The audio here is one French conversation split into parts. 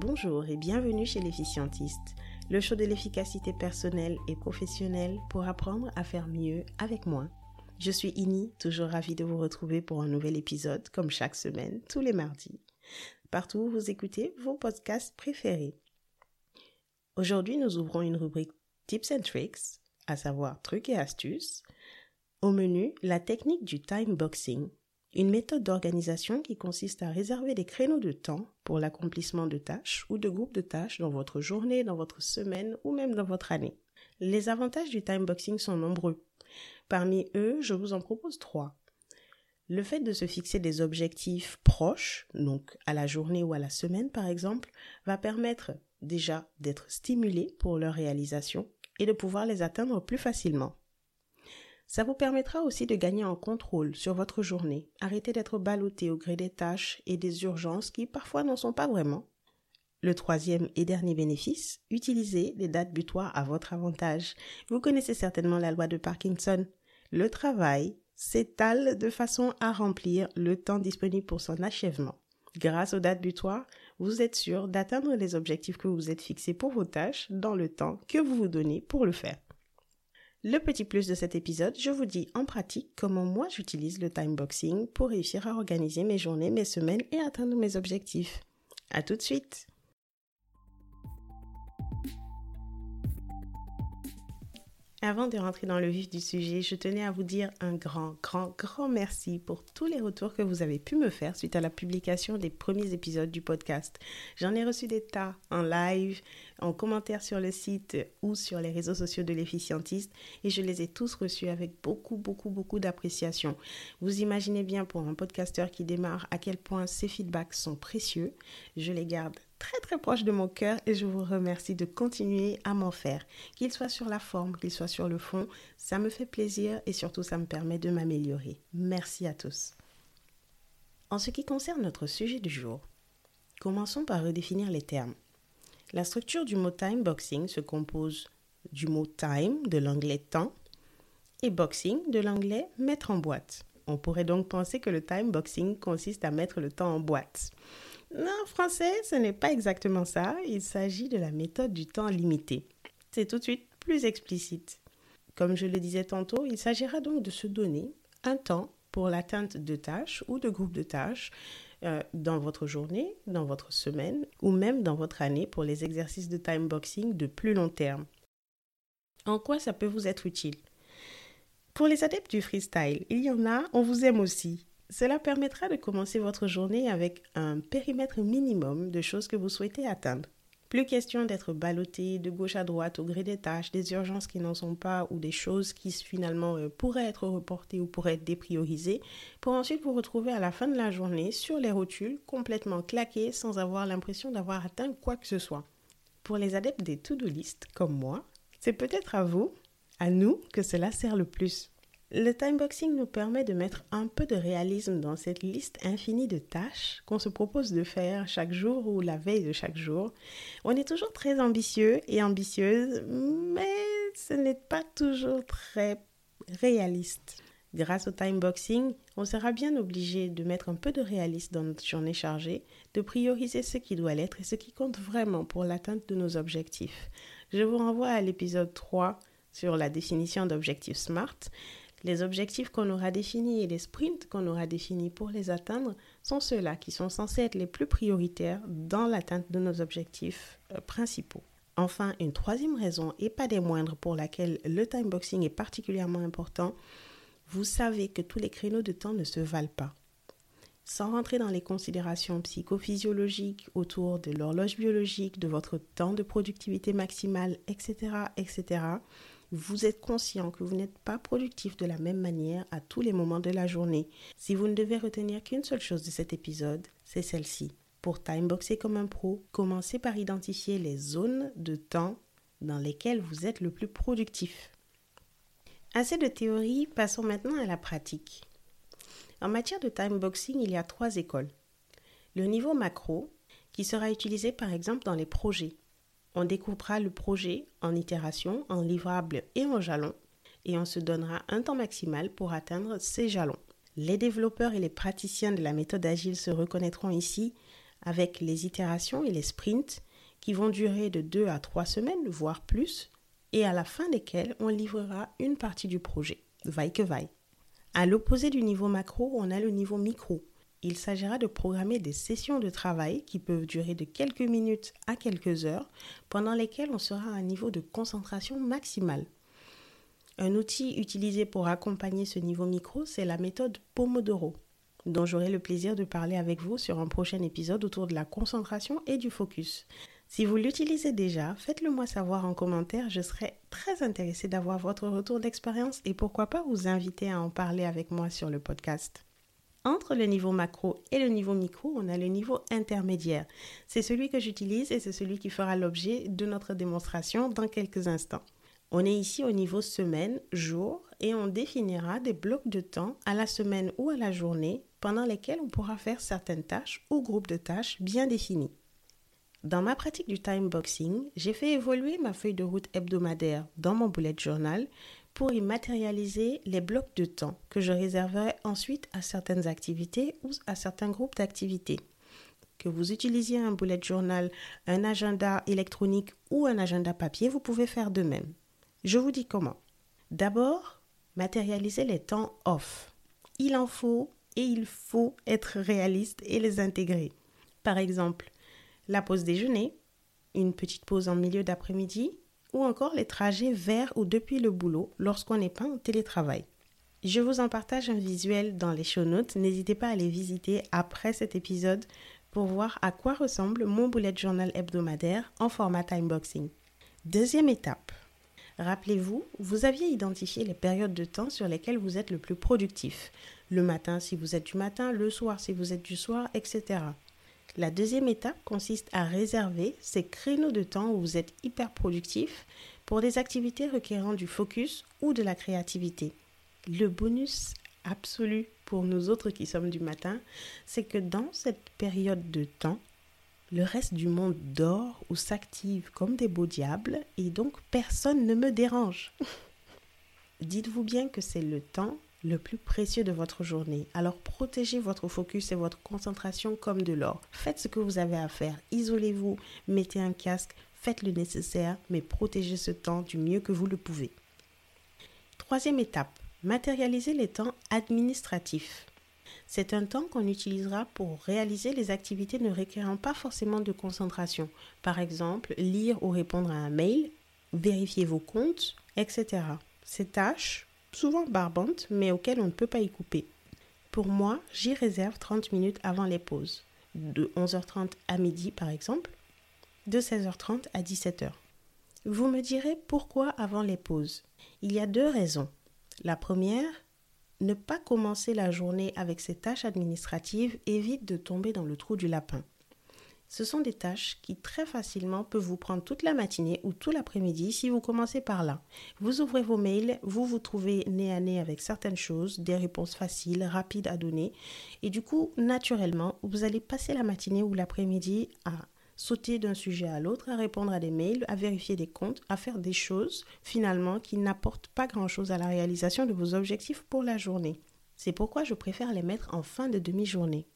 Bonjour et bienvenue chez l'efficientiste, le show de l'efficacité personnelle et professionnelle pour apprendre à faire mieux avec moi. Je suis Ini, toujours ravie de vous retrouver pour un nouvel épisode comme chaque semaine, tous les mardis. Partout où vous écoutez vos podcasts préférés. Aujourd'hui, nous ouvrons une rubrique Tips and Tricks, à savoir trucs et astuces. Au menu, la technique du time boxing, une méthode d'organisation qui consiste à réserver des créneaux de temps pour l'accomplissement de tâches ou de groupes de tâches dans votre journée, dans votre semaine ou même dans votre année. Les avantages du time boxing sont nombreux. Parmi eux, je vous en propose trois. Le fait de se fixer des objectifs proches, donc à la journée ou à la semaine par exemple, va permettre déjà d'être stimulé pour leur réalisation et de pouvoir les atteindre plus facilement. Ça vous permettra aussi de gagner en contrôle sur votre journée. Arrêtez d'être ballotté au gré des tâches et des urgences qui parfois n'en sont pas vraiment. Le troisième et dernier bénéfice, utilisez les dates butoirs à votre avantage. Vous connaissez certainement la loi de Parkinson. Le travail s'étale de façon à remplir le temps disponible pour son achèvement. Grâce aux dates butoirs, vous êtes sûr d'atteindre les objectifs que vous êtes fixés pour vos tâches dans le temps que vous vous donnez pour le faire. Le petit plus de cet épisode, je vous dis en pratique comment moi j'utilise le timeboxing pour réussir à organiser mes journées, mes semaines et atteindre mes objectifs. À tout de suite! Avant de rentrer dans le vif du sujet, je tenais à vous dire un grand, grand, grand merci pour tous les retours que vous avez pu me faire suite à la publication des premiers épisodes du podcast. J'en ai reçu des tas en live, en commentaire sur le site ou sur les réseaux sociaux de l'efficientiste et je les ai tous reçus avec beaucoup, beaucoup, beaucoup d'appréciation. Vous imaginez bien pour un podcasteur qui démarre à quel point ces feedbacks sont précieux. Je les garde très très proche de mon cœur et je vous remercie de continuer à m'en faire. Qu'il soit sur la forme, qu'il soit sur le fond, ça me fait plaisir et surtout ça me permet de m'améliorer. Merci à tous. En ce qui concerne notre sujet du jour, commençons par redéfinir les termes. La structure du mot time boxing se compose du mot time de l'anglais temps et boxing de l'anglais mettre en boîte. On pourrait donc penser que le time boxing consiste à mettre le temps en boîte. Non, français, ce n'est pas exactement ça. Il s'agit de la méthode du temps limité. C'est tout de suite plus explicite. Comme je le disais tantôt, il s'agira donc de se donner un temps pour l'atteinte de tâches ou de groupes de tâches euh, dans votre journée, dans votre semaine ou même dans votre année pour les exercices de time boxing de plus long terme. En quoi ça peut vous être utile? Pour les adeptes du freestyle, il y en a, on vous aime aussi. Cela permettra de commencer votre journée avec un périmètre minimum de choses que vous souhaitez atteindre. Plus question d'être ballotté de gauche à droite au gré des tâches, des urgences qui n'en sont pas ou des choses qui finalement euh, pourraient être reportées ou pourraient être dépriorisées, pour ensuite vous retrouver à la fin de la journée sur les rotules complètement claqués sans avoir l'impression d'avoir atteint quoi que ce soit. Pour les adeptes des to-do list comme moi, c'est peut-être à vous, à nous, que cela sert le plus. Le timeboxing nous permet de mettre un peu de réalisme dans cette liste infinie de tâches qu'on se propose de faire chaque jour ou la veille de chaque jour. On est toujours très ambitieux et ambitieuse, mais ce n'est pas toujours très réaliste. Grâce au timeboxing, on sera bien obligé de mettre un peu de réalisme dans notre journée chargée, de prioriser ce qui doit l'être et ce qui compte vraiment pour l'atteinte de nos objectifs. Je vous renvoie à l'épisode 3 sur la définition d'objectifs SMART les objectifs qu'on aura définis et les sprints qu'on aura définis pour les atteindre sont ceux-là qui sont censés être les plus prioritaires dans l'atteinte de nos objectifs euh, principaux. Enfin, une troisième raison, et pas des moindres, pour laquelle le timeboxing est particulièrement important, vous savez que tous les créneaux de temps ne se valent pas. Sans rentrer dans les considérations psychophysiologiques autour de l'horloge biologique, de votre temps de productivité maximale, etc., etc., vous êtes conscient que vous n'êtes pas productif de la même manière à tous les moments de la journée. Si vous ne devez retenir qu'une seule chose de cet épisode, c'est celle-ci. Pour timeboxer comme un pro, commencez par identifier les zones de temps dans lesquelles vous êtes le plus productif. Assez de théorie, passons maintenant à la pratique. En matière de timeboxing, il y a trois écoles. Le niveau macro, qui sera utilisé par exemple dans les projets, on découpera le projet en itération, en livrable et en jalons et on se donnera un temps maximal pour atteindre ces jalons. Les développeurs et les praticiens de la méthode agile se reconnaîtront ici. avec les itérations et les sprints qui vont durer de 2 à 3 semaines, voire plus, et à la fin desquels on livrera une partie du projet, vaille que vaille. À l'opposé du niveau macro, on a le niveau micro. Il s'agira de programmer des sessions de travail qui peuvent durer de quelques minutes à quelques heures, pendant lesquelles on sera à un niveau de concentration maximale. Un outil utilisé pour accompagner ce niveau micro, c'est la méthode Pomodoro, dont j'aurai le plaisir de parler avec vous sur un prochain épisode autour de la concentration et du focus. Si vous l'utilisez déjà, faites-le moi savoir en commentaire, je serai très intéressée d'avoir votre retour d'expérience et pourquoi pas vous inviter à en parler avec moi sur le podcast. Entre le niveau macro et le niveau micro, on a le niveau intermédiaire. C'est celui que j'utilise et c'est celui qui fera l'objet de notre démonstration dans quelques instants. On est ici au niveau semaine, jour, et on définira des blocs de temps à la semaine ou à la journée pendant lesquels on pourra faire certaines tâches ou groupes de tâches bien définis. Dans ma pratique du time boxing, j'ai fait évoluer ma feuille de route hebdomadaire dans mon bullet journal pour y matérialiser les blocs de temps que je réserverai ensuite à certaines activités ou à certains groupes d'activités. Que vous utilisiez un bullet journal, un agenda électronique ou un agenda papier, vous pouvez faire de même. Je vous dis comment. D'abord, matérialiser les temps off. Il en faut et il faut être réaliste et les intégrer. Par exemple, la pause déjeuner, une petite pause en milieu d'après-midi ou encore les trajets vers ou depuis le boulot lorsqu'on n'est pas en télétravail. Je vous en partage un visuel dans les show notes. N'hésitez pas à les visiter après cet épisode pour voir à quoi ressemble mon bullet journal hebdomadaire en format timeboxing. Deuxième étape, Rappelez-vous, vous aviez identifié les périodes de temps sur lesquelles vous êtes le plus productif. Le matin si vous êtes du matin, le soir si vous êtes du soir, etc. La deuxième étape consiste à réserver ces créneaux de temps où vous êtes hyper productif pour des activités requérant du focus ou de la créativité. Le bonus absolu pour nous autres qui sommes du matin, c'est que dans cette période de temps, le reste du monde dort ou s'active comme des beaux diables et donc personne ne me dérange. Dites-vous bien que c'est le temps le plus précieux de votre journée. Alors protégez votre focus et votre concentration comme de l'or. Faites ce que vous avez à faire. Isolez-vous, mettez un casque, faites le nécessaire, mais protégez ce temps du mieux que vous le pouvez. Troisième étape, matérialisez les temps administratifs. C'est un temps qu'on utilisera pour réaliser les activités ne requérant pas forcément de concentration. Par exemple, lire ou répondre à un mail, vérifier vos comptes, etc. Ces tâches, souvent barbantes, mais auxquelles on ne peut pas y couper. Pour moi, j'y réserve 30 minutes avant les pauses, de 11h30 à midi par exemple, de 16h30 à 17h. Vous me direz pourquoi avant les pauses Il y a deux raisons. La première, ne pas commencer la journée avec ces tâches administratives évite de tomber dans le trou du lapin. Ce sont des tâches qui très facilement peuvent vous prendre toute la matinée ou tout l'après-midi si vous commencez par là. Vous ouvrez vos mails, vous vous trouvez nez à nez avec certaines choses, des réponses faciles, rapides à donner, et du coup, naturellement, vous allez passer la matinée ou l'après-midi à sauter d'un sujet à l'autre, à répondre à des mails, à vérifier des comptes, à faire des choses finalement qui n'apportent pas grand-chose à la réalisation de vos objectifs pour la journée. C'est pourquoi je préfère les mettre en fin de demi-journée.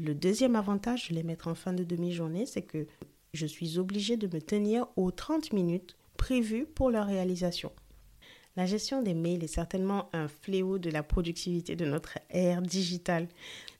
Le deuxième avantage de les mettre en fin de demi-journée, c'est que je suis obligée de me tenir aux 30 minutes prévues pour leur réalisation. La gestion des mails est certainement un fléau de la productivité de notre ère digitale.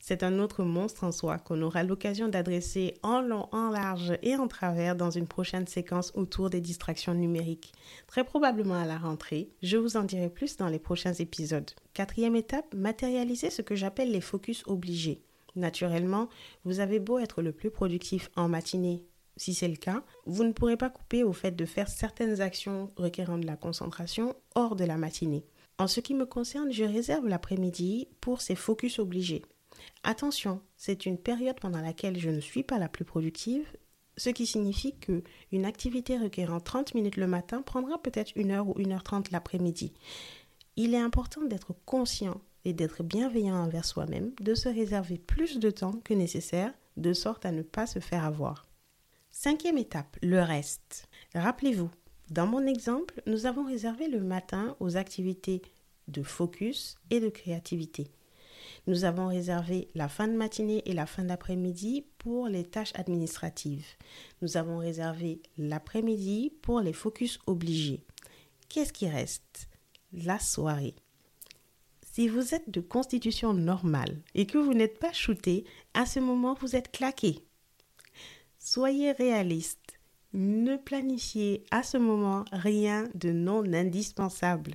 C'est un autre monstre en soi qu'on aura l'occasion d'adresser en long, en large et en travers dans une prochaine séquence autour des distractions numériques. Très probablement à la rentrée, je vous en dirai plus dans les prochains épisodes. Quatrième étape, matérialiser ce que j'appelle les focus obligés. Naturellement, vous avez beau être le plus productif en matinée si c'est le cas, vous ne pourrez pas couper au fait de faire certaines actions requérant de la concentration hors de la matinée. En ce qui me concerne, je réserve l'après-midi pour ces focus obligés. Attention, c'est une période pendant laquelle je ne suis pas la plus productive, ce qui signifie que une activité requérant 30 minutes le matin prendra peut-être une heure ou une heure trente l'après-midi. Il est important d'être conscient d'être bienveillant envers soi-même, de se réserver plus de temps que nécessaire, de sorte à ne pas se faire avoir. Cinquième étape, le reste. Rappelez-vous, dans mon exemple, nous avons réservé le matin aux activités de focus et de créativité. Nous avons réservé la fin de matinée et la fin d'après-midi pour les tâches administratives. Nous avons réservé l'après-midi pour les focus obligés. Qu'est-ce qui reste? La soirée. Si vous êtes de constitution normale et que vous n'êtes pas shooté, à ce moment vous êtes claqué. Soyez réaliste. Ne planifiez à ce moment rien de non indispensable.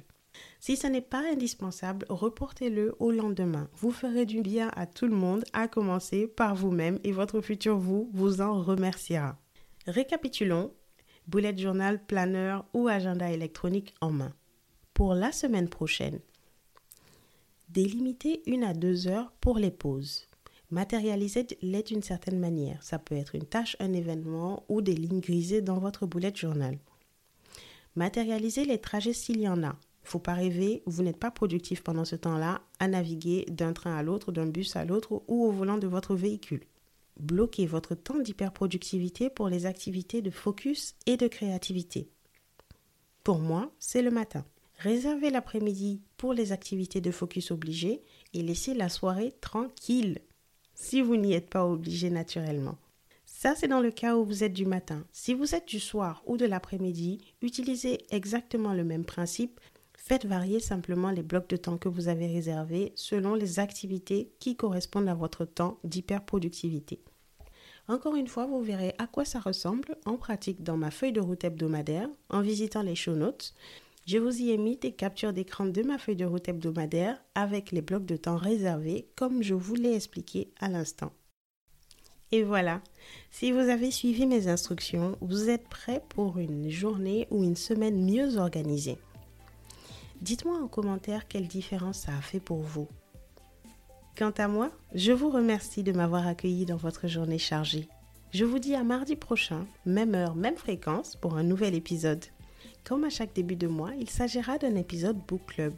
Si ce n'est pas indispensable, reportez-le au lendemain. Vous ferez du bien à tout le monde, à commencer par vous-même et votre futur vous vous en remerciera. Récapitulons. Bullet journal, planeur ou agenda électronique en main. Pour la semaine prochaine, délimitez une à deux heures pour les pauses. Matérialisez-les d'une certaine manière. Ça peut être une tâche, un événement ou des lignes grisées dans votre bullet journal. Matérialisez les trajets s'il y en a. Faut pas rêver, vous n'êtes pas productif pendant ce temps-là à naviguer d'un train à l'autre, d'un bus à l'autre ou au volant de votre véhicule. Bloquez votre temps d'hyperproductivité pour les activités de focus et de créativité. Pour moi, c'est le matin. Réservez l'après-midi pour les activités de focus obligées et laissez la soirée tranquille si vous n'y êtes pas obligé naturellement. Ça, c'est dans le cas où vous êtes du matin. Si vous êtes du soir ou de l'après-midi, utilisez exactement le même principe, Faites varier simplement les blocs de temps que vous avez réservés selon les activités qui correspondent à votre temps d'hyperproductivité. Encore une fois, vous verrez à quoi ça ressemble en pratique dans ma feuille de route hebdomadaire en visitant les show notes. Je vous y ai mis des captures d'écran de ma feuille de route hebdomadaire avec les blocs de temps réservés comme je vous l'ai expliqué à l'instant. Et voilà, si vous avez suivi mes instructions, vous êtes prêt pour une journée ou une semaine mieux organisée. Dites-moi en commentaire quelle différence ça a fait pour vous. Quant à moi, je vous remercie de m'avoir accueilli dans votre journée chargée. Je vous dis à mardi prochain, même heure, même fréquence, pour un nouvel épisode. Comme à chaque début de mois, il s'agira d'un épisode Book Club.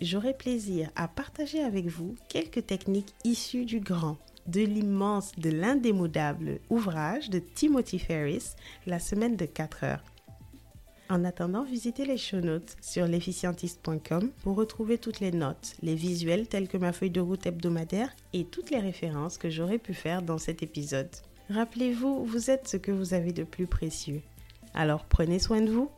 J'aurai plaisir à partager avec vous quelques techniques issues du grand, de l'immense, de l'indémodable ouvrage de Timothy Ferris, La semaine de 4 heures. En attendant, visitez les show notes sur l'efficientiste.com pour retrouver toutes les notes, les visuels tels que ma feuille de route hebdomadaire et toutes les références que j'aurais pu faire dans cet épisode. Rappelez-vous, vous êtes ce que vous avez de plus précieux. Alors prenez soin de vous